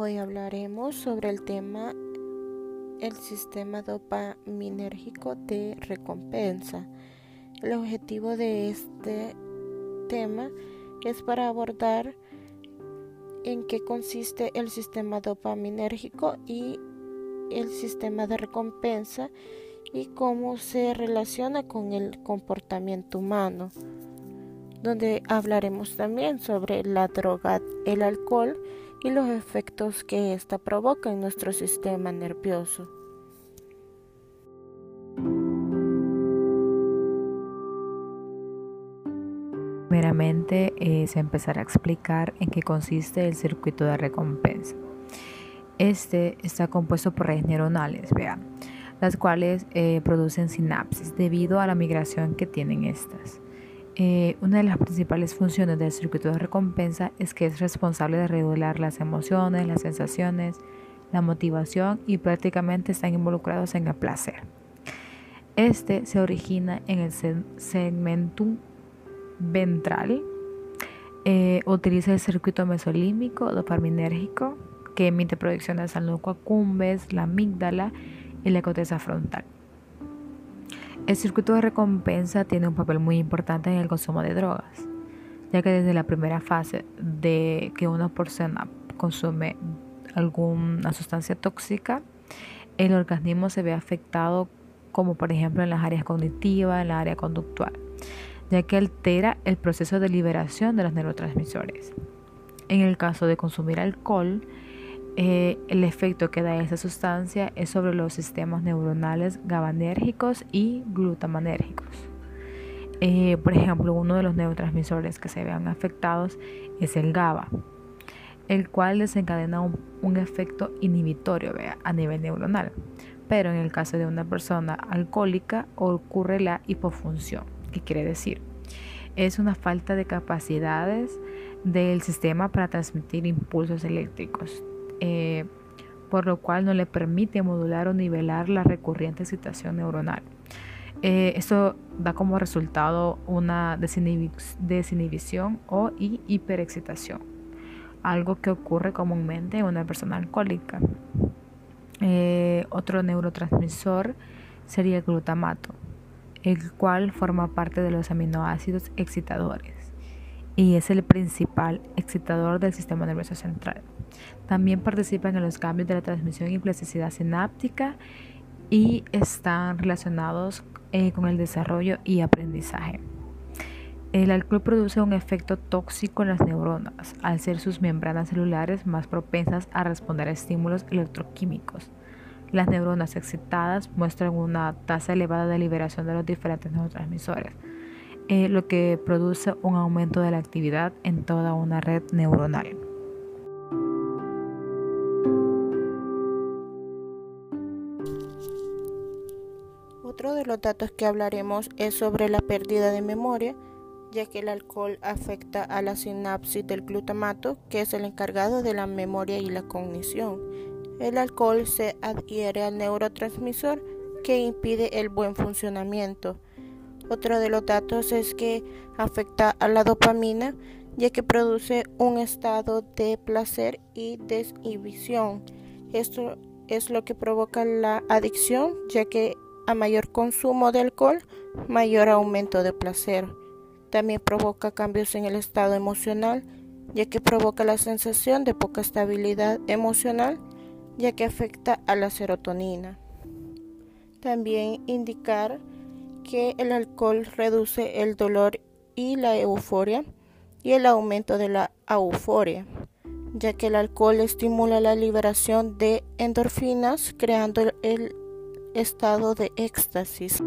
Hoy hablaremos sobre el tema el sistema dopaminérgico de recompensa. El objetivo de este tema es para abordar en qué consiste el sistema dopaminérgico y el sistema de recompensa y cómo se relaciona con el comportamiento humano, donde hablaremos también sobre la droga, el alcohol, y los efectos que ésta provoca en nuestro sistema nervioso. Primeramente se empezará a explicar en qué consiste el circuito de recompensa. Este está compuesto por redes neuronales, vean, las cuales eh, producen sinapsis debido a la migración que tienen estas. Eh, una de las principales funciones del circuito de recompensa es que es responsable de regular las emociones, las sensaciones, la motivación y prácticamente están involucrados en el placer. Este se origina en el segmentum ventral. Eh, utiliza el circuito mesolímbico dopaminérgico que emite proyecciones al núcleo accumbens, la amígdala y la corteza frontal. El circuito de recompensa tiene un papel muy importante en el consumo de drogas, ya que desde la primera fase de que una persona consume alguna sustancia tóxica, el organismo se ve afectado como por ejemplo en las áreas cognitivas, en la área conductual, ya que altera el proceso de liberación de los neurotransmisores. En el caso de consumir alcohol, eh, el efecto que da esa sustancia es sobre los sistemas neuronales GABAnérgicos y glutamanérgicos. Eh, por ejemplo, uno de los neurotransmisores que se vean afectados es el GABA, el cual desencadena un, efecto inhibitorio a nivel neuronal. Pero en el caso de una persona alcohólica ocurre la hipofunción. ¿Qué quiere decir? Es una falta de capacidades del sistema para transmitir impulsos eléctricos eh, por lo cual no le permite modular o nivelar la recurrente excitación neuronal. Eh, esto da como resultado una desinhibición o hiperexcitación, algo que ocurre comúnmente en una persona alcohólica. Eh, otro neurotransmisor sería el glutamato, el cual forma parte de los aminoácidos excitadores y es el principal excitador del sistema nervioso central. También participan en los cambios de la transmisión y plasticidad sináptica y están relacionados eh, con el desarrollo y aprendizaje. El alcohol produce un efecto tóxico en las neuronas, al ser sus membranas celulares más propensas a responder a estímulos electroquímicos. Las neuronas excitadas muestran una tasa elevada de liberación de los diferentes neurotransmisores, eh, lo que produce un aumento de la actividad en toda una red neuronal. Otro de los datos que hablaremos es sobre la pérdida de memoria, ya que el alcohol afecta a la sinapsis del glutamato, que es el encargado de la memoria y la cognición. El alcohol se adhiere al neurotransmisor que impide el buen funcionamiento. Otro de los datos es que afecta a la dopamina, ya que produce un estado de placer y desinhibición. Esto es lo que provoca la adicción, ya que a mayor consumo de alcohol, mayor aumento de placer. También provoca cambios en el estado emocional, ya que provoca la sensación de poca estabilidad emocional, ya que afecta a la serotonina. También indicar que el alcohol reduce el dolor y la euforia y el aumento de la euforia, ya que el alcohol estimula la liberación de endorfinas, creando el estado de éxtasis.